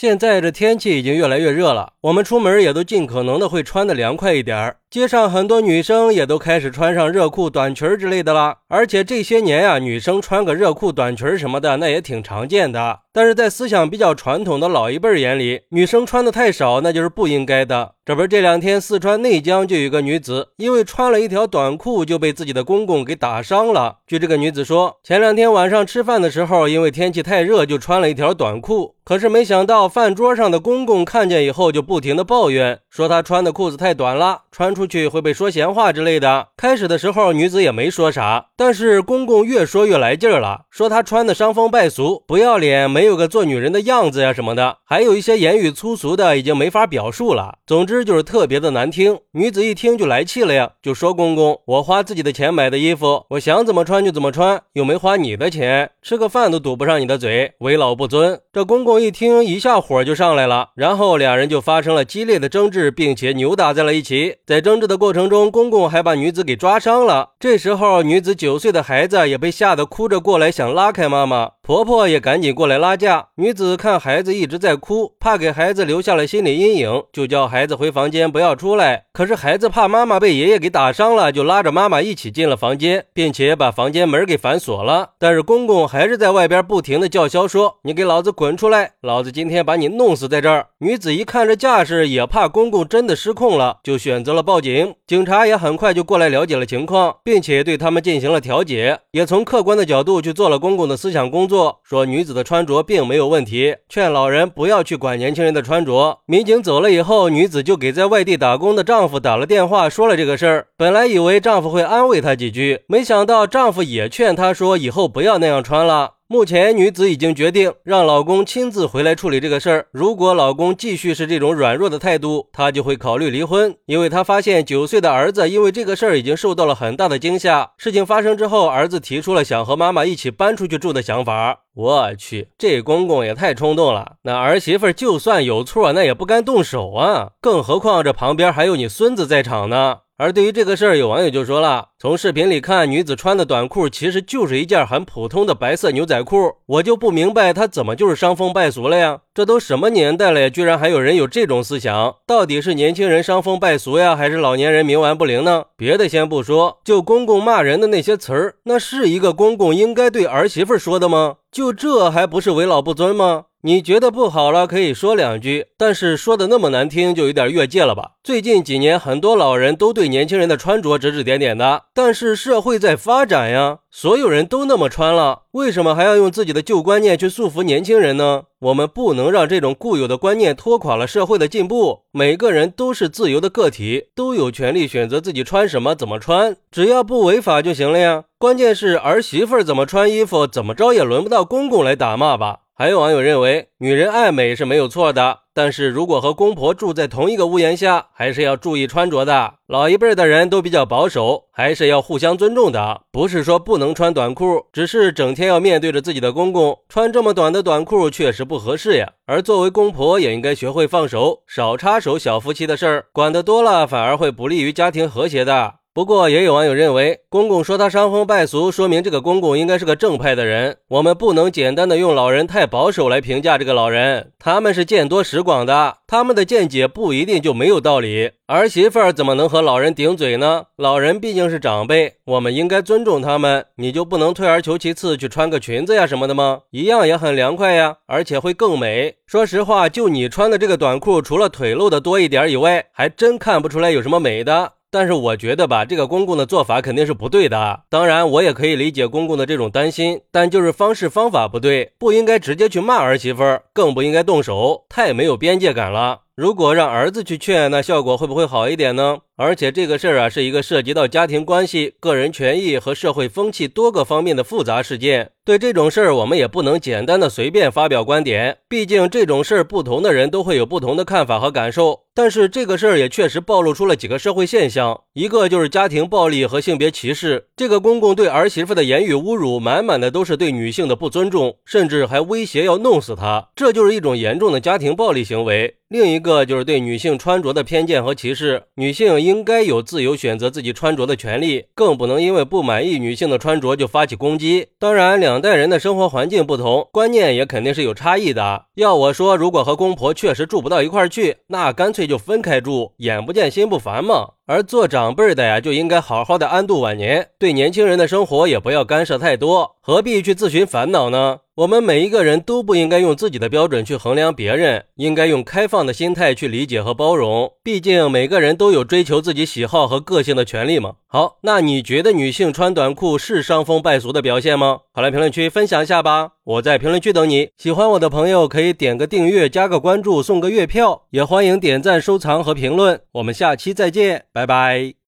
现在这天气已经越来越热了，我们出门也都尽可能的会穿的凉快一点儿。街上很多女生也都开始穿上热裤、短裙之类的了，而且这些年呀，女生穿个热裤、短裙什么的，那也挺常见的。但是在思想比较传统的老一辈眼里，女生穿的太少，那就是不应该的。这不是这两天四川内江就有一个女子，因为穿了一条短裤，就被自己的公公给打伤了。据这个女子说，前两天晚上吃饭的时候，因为天气太热，就穿了一条短裤。可是没想到，饭桌上的公公看见以后，就不停的抱怨，说他穿的裤子太短了，穿出去会被说闲话之类的。开始的时候，女子也没说啥，但是公公越说越来劲儿了，说她穿的伤风败俗、不要脸，没有个做女人的样子呀什么的，还有一些言语粗俗的，已经没法表述了。总之就是特别的难听。女子一听就来气了呀，就说公公，我花自己的钱买的衣服，我想怎么穿就怎么穿，又没花你的钱，吃个饭都堵不上你的嘴，为老不尊。这公公。一听，一下大火就上来了，然后两人就发生了激烈的争执，并且扭打在了一起。在争执的过程中，公公还把女子给抓伤了。这时候，女子九岁的孩子也被吓得哭着过来，想拉开妈妈。婆婆也赶紧过来拉架。女子看孩子一直在哭，怕给孩子留下了心理阴影，就叫孩子回房间不要出来。可是孩子怕妈妈被爷爷给打伤了，就拉着妈妈一起进了房间，并且把房间门给反锁了。但是公公还是在外边不停的叫嚣说：“你给老子滚出来！”老子今天把你弄死在这儿！女子一看这架势，也怕公公真的失控了，就选择了报警。警察也很快就过来了解了情况，并且对他们进行了调解，也从客观的角度去做了公公的思想工作，说女子的穿着并没有问题，劝老人不要去管年轻人的穿着。民警走了以后，女子就给在外地打工的丈夫打了电话，说了这个事儿。本来以为丈夫会安慰她几句，没想到丈夫也劝她说以后不要那样穿了。目前，女子已经决定让老公亲自回来处理这个事儿。如果老公继续是这种软弱的态度，她就会考虑离婚。因为她发现九岁的儿子因为这个事儿已经受到了很大的惊吓。事情发生之后，儿子提出了想和妈妈一起搬出去住的想法。我去，这公公也太冲动了。那儿媳妇就算有错，那也不该动手啊。更何况这旁边还有你孙子在场呢。而对于这个事儿，有网友就说了：从视频里看，女子穿的短裤其实就是一件很普通的白色牛仔裤，我就不明白她怎么就是伤风败俗了呀？这都什么年代了，居然还有人有这种思想？到底是年轻人伤风败俗呀，还是老年人冥顽不灵呢？别的先不说，就公公骂人的那些词儿，那是一个公公应该对儿媳妇说的吗？就这还不是为老不尊吗？你觉得不好了，可以说两句，但是说的那么难听，就有点越界了吧？最近几年，很多老人都对年轻人的穿着指指点点的，但是社会在发展呀，所有人都那么穿了，为什么还要用自己的旧观念去束缚年轻人呢？我们不能让这种固有的观念拖垮了社会的进步。每个人都是自由的个体，都有权利选择自己穿什么、怎么穿，只要不违法就行了呀。关键是儿媳妇怎么穿衣服，怎么着也轮不到公公来打骂吧。还有网友认为，女人爱美是没有错的，但是如果和公婆住在同一个屋檐下，还是要注意穿着的。老一辈的人都比较保守，还是要互相尊重的。不是说不能穿短裤，只是整天要面对着自己的公公，穿这么短的短裤确实不合适呀。而作为公婆，也应该学会放手，少插手小夫妻的事儿，管得多了反而会不利于家庭和谐的。不过，也有网友认为，公公说他伤风败俗，说明这个公公应该是个正派的人。我们不能简单的用老人太保守来评价这个老人，他们是见多识广的，他们的见解不一定就没有道理。儿媳妇儿怎么能和老人顶嘴呢？老人毕竟是长辈，我们应该尊重他们。你就不能退而求其次去穿个裙子呀什么的吗？一样也很凉快呀，而且会更美。说实话，就你穿的这个短裤，除了腿露的多一点以外，还真看不出来有什么美的。但是我觉得吧，这个公公的做法肯定是不对的。当然，我也可以理解公公的这种担心，但就是方式方法不对，不应该直接去骂儿媳妇儿，更不应该动手，太没有边界感了。如果让儿子去劝，那效果会不会好一点呢？而且这个事儿啊，是一个涉及到家庭关系、个人权益和社会风气多个方面的复杂事件。对这种事儿，我们也不能简单的随便发表观点。毕竟这种事儿，不同的人都会有不同的看法和感受。但是这个事儿也确实暴露出了几个社会现象，一个就是家庭暴力和性别歧视。这个公公对儿媳妇的言语侮辱，满满的都是对女性的不尊重，甚至还威胁要弄死她，这就是一种严重的家庭暴力行为。另一个就是对女性穿着的偏见和歧视，女性应该有自由选择自己穿着的权利，更不能因为不满意女性的穿着就发起攻击。当然，两代人的生活环境不同，观念也肯定是有差异的。要我说，如果和公婆确实住不到一块儿去，那干脆就分开住，眼不见心不烦嘛。而做长辈的呀，就应该好好的安度晚年，对年轻人的生活也不要干涉太多，何必去自寻烦恼呢？我们每一个人都不应该用自己的标准去衡量别人，应该用开放的心态去理解和包容。毕竟每个人都有追求自己喜好和个性的权利嘛。好，那你觉得女性穿短裤是伤风败俗的表现吗？好来评论区分享一下吧，我在评论区等你。喜欢我的朋友可以点个订阅，加个关注，送个月票，也欢迎点赞、收藏和评论。我们下期再见，拜拜。